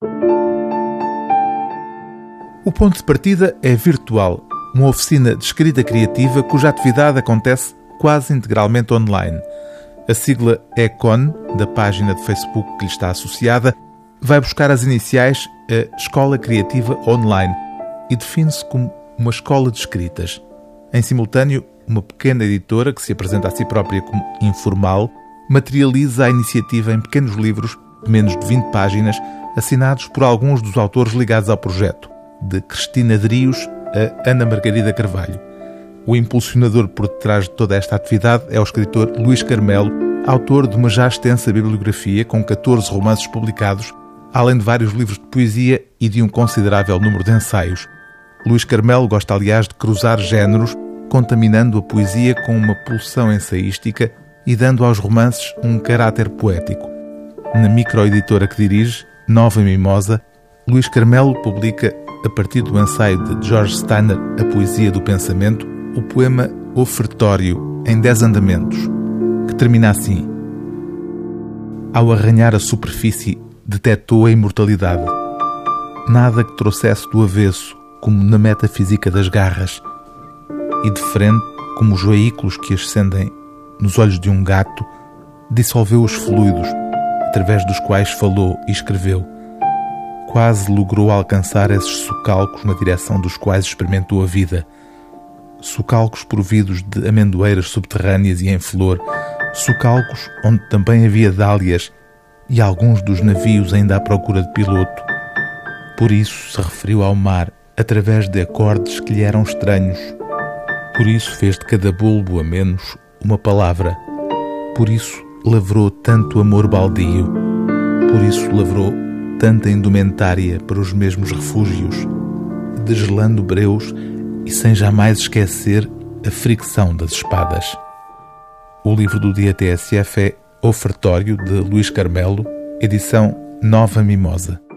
O ponto de partida é virtual, uma oficina de escrita criativa cuja atividade acontece quase integralmente online. A sigla ECON, da página de Facebook que lhe está associada, vai buscar as iniciais a Escola Criativa Online e define-se como uma escola de escritas. Em simultâneo, uma pequena editora que se apresenta a si própria como informal materializa a iniciativa em pequenos livros de menos de 20 páginas, assinados por alguns dos autores ligados ao projeto, de Cristina Drios a Ana Margarida Carvalho. O impulsionador por detrás de toda esta atividade é o escritor Luís Carmelo, autor de uma já extensa bibliografia com 14 romances publicados, além de vários livros de poesia e de um considerável número de ensaios. Luís Carmelo gosta, aliás, de cruzar géneros, contaminando a poesia com uma pulsão ensaística e dando aos romances um caráter poético. Na microeditora que dirige, Nova Mimosa, Luís Carmelo publica, a partir do ensaio de George Steiner, A Poesia do Pensamento, o poema Ofertório em Dez Andamentos, que termina assim: Ao arranhar a superfície, detectou a imortalidade. Nada que trouxesse do avesso, como na metafísica das garras, e de frente, como os veículos que ascendem nos olhos de um gato, dissolveu os fluidos através dos quais falou e escreveu. Quase logrou alcançar esses socalcos na direção dos quais experimentou a vida socalcos providos de amendoeiras subterrâneas e em flor, socalcos onde também havia dálias e alguns dos navios ainda à procura de piloto. Por isso se referiu ao mar através de acordes que lhe eram estranhos. Por isso fez de cada bulbo a menos uma palavra. Por isso lavrou tanto amor baldio. Por isso lavrou tanta indumentária para os mesmos refúgios, desgelando breus e sem jamais esquecer a fricção das espadas. O livro do dia TSF é Ofertório, de Luís Carmelo, edição Nova Mimosa.